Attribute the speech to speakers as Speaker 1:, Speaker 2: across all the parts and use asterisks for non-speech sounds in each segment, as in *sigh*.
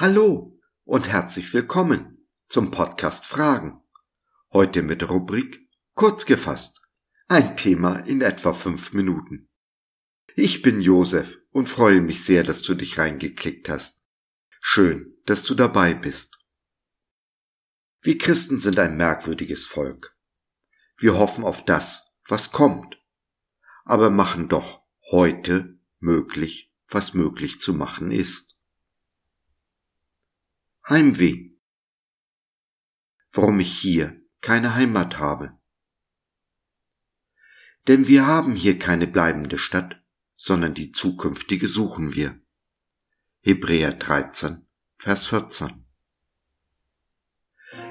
Speaker 1: Hallo und herzlich willkommen zum Podcast Fragen. Heute mit Rubrik Kurz gefasst. Ein Thema in etwa fünf Minuten. Ich bin Josef und freue mich sehr, dass du dich reingeklickt hast. Schön, dass du dabei bist. Wir Christen sind ein merkwürdiges Volk. Wir hoffen auf das, was kommt, aber machen doch heute möglich, was möglich zu machen ist. Heimweh. Warum ich hier keine Heimat habe. Denn wir haben hier keine bleibende Stadt, sondern die zukünftige suchen wir. Hebräer 13, Vers 14.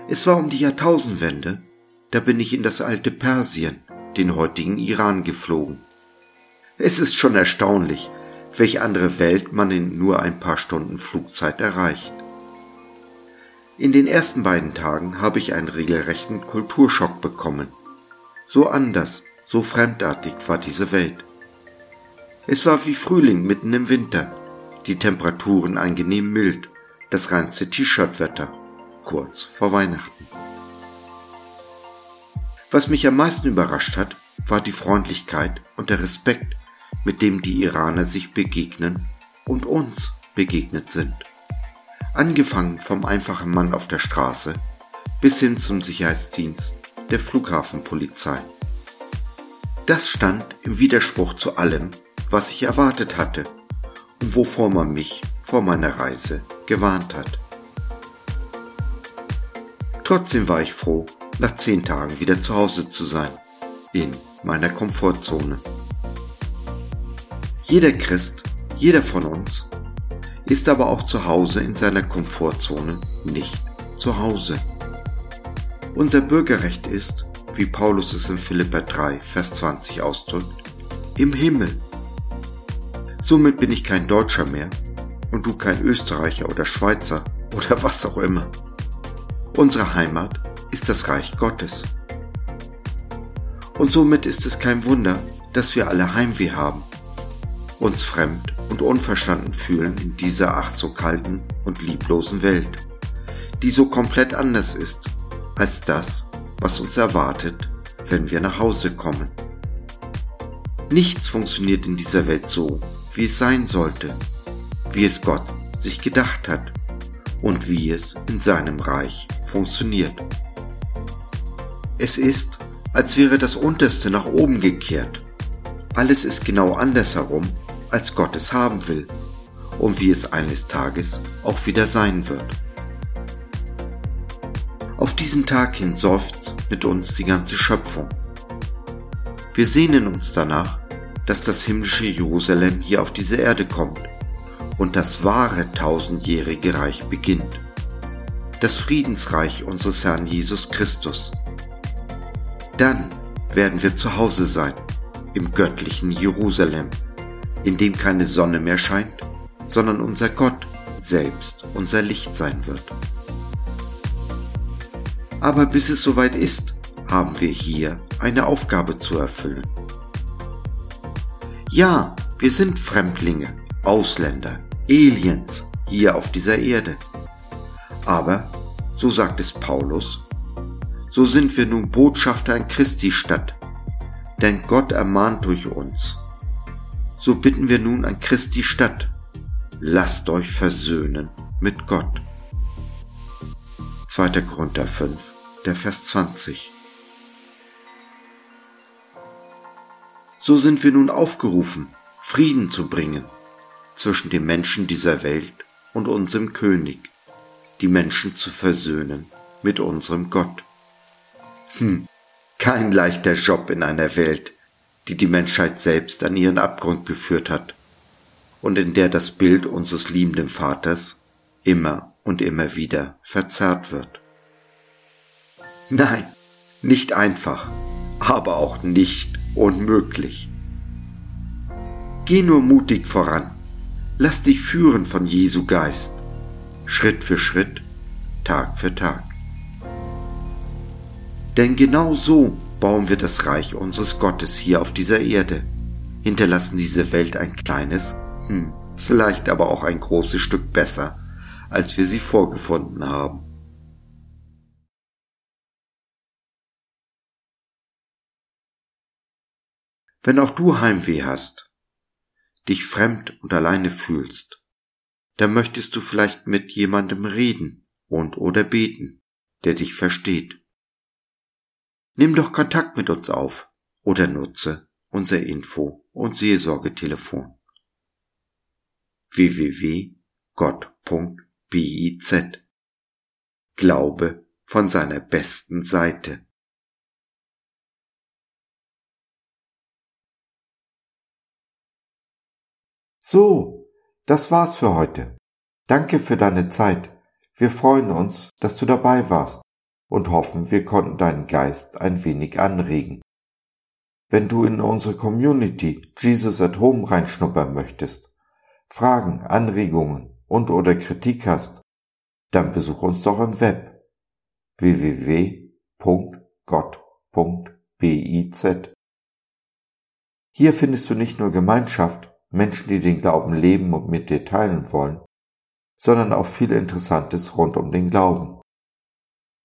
Speaker 1: Es war um die Jahrtausendwende, da bin ich in das alte Persien, den heutigen Iran geflogen. Es ist schon erstaunlich, welche andere Welt man in nur ein paar Stunden Flugzeit erreicht. In den ersten beiden Tagen habe ich einen regelrechten Kulturschock bekommen. So anders, so fremdartig war diese Welt. Es war wie Frühling mitten im Winter, die Temperaturen angenehm mild, das reinste T-Shirt-Wetter, kurz vor Weihnachten. Was mich am meisten überrascht hat, war die Freundlichkeit und der Respekt, mit dem die Iraner sich begegnen und uns begegnet sind angefangen vom einfachen Mann auf der Straße bis hin zum Sicherheitsdienst der Flughafenpolizei. Das stand im Widerspruch zu allem, was ich erwartet hatte und wovor man mich vor meiner Reise gewarnt hat. Trotzdem war ich froh, nach zehn Tagen wieder zu Hause zu sein, in meiner Komfortzone. Jeder Christ, jeder von uns ist aber auch zu Hause in seiner Komfortzone nicht zu Hause. Unser Bürgerrecht ist, wie Paulus es in Philippa 3, Vers 20 ausdrückt, im Himmel. Somit bin ich kein Deutscher mehr und du kein Österreicher oder Schweizer oder *laughs* was auch immer. Unsere Heimat ist das Reich Gottes. Und somit ist es kein Wunder, dass wir alle Heimweh haben, uns fremd und unverstanden fühlen in dieser ach so kalten und lieblosen Welt, die so komplett anders ist als das, was uns erwartet, wenn wir nach Hause kommen. Nichts funktioniert in dieser Welt so, wie es sein sollte, wie es Gott sich gedacht hat und wie es in seinem Reich funktioniert. Es ist, als wäre das Unterste nach oben gekehrt. Alles ist genau andersherum, als Gott es haben will und wie es eines Tages auch wieder sein wird. Auf diesen Tag hin seufzt mit uns die ganze Schöpfung. Wir sehnen uns danach, dass das himmlische Jerusalem hier auf diese Erde kommt und das wahre tausendjährige Reich beginnt. Das Friedensreich unseres Herrn Jesus Christus. Dann werden wir zu Hause sein, im göttlichen Jerusalem in dem keine Sonne mehr scheint, sondern unser Gott selbst unser Licht sein wird. Aber bis es soweit ist, haben wir hier eine Aufgabe zu erfüllen. Ja, wir sind Fremdlinge, Ausländer, Aliens hier auf dieser Erde. Aber, so sagt es Paulus, so sind wir nun Botschafter in Christi Stadt, denn Gott ermahnt durch uns, so bitten wir nun an Christi Stadt, lasst euch versöhnen mit Gott. 2. Korinther 5, der Vers 20. So sind wir nun aufgerufen, Frieden zu bringen zwischen den Menschen dieser Welt und unserem König, die Menschen zu versöhnen mit unserem Gott. Hm, kein leichter Job in einer Welt, die die Menschheit selbst an ihren Abgrund geführt hat und in der das Bild unseres liebenden Vaters immer und immer wieder verzerrt wird. Nein, nicht einfach, aber auch nicht unmöglich. Geh nur mutig voran, lass dich führen von Jesu Geist, Schritt für Schritt, Tag für Tag. Denn genau so bauen wir das Reich unseres Gottes hier auf dieser Erde, hinterlassen diese Welt ein kleines, hm, vielleicht aber auch ein großes Stück besser, als wir sie vorgefunden haben. Wenn auch du Heimweh hast, dich fremd und alleine fühlst, dann möchtest du vielleicht mit jemandem reden und oder beten, der dich versteht. Nimm doch Kontakt mit uns auf oder nutze unser Info- und Seelsorgetelefon www.gott.biz Glaube von seiner besten Seite.
Speaker 2: So, das war's für heute. Danke für deine Zeit. Wir freuen uns, dass du dabei warst und hoffen, wir konnten deinen Geist ein wenig anregen. Wenn du in unsere Community Jesus at Home reinschnuppern möchtest, Fragen, Anregungen und oder Kritik hast, dann besuch uns doch im Web www.gott.biz. Hier findest du nicht nur Gemeinschaft, Menschen, die den Glauben leben und mit dir teilen wollen, sondern auch viel Interessantes rund um den Glauben.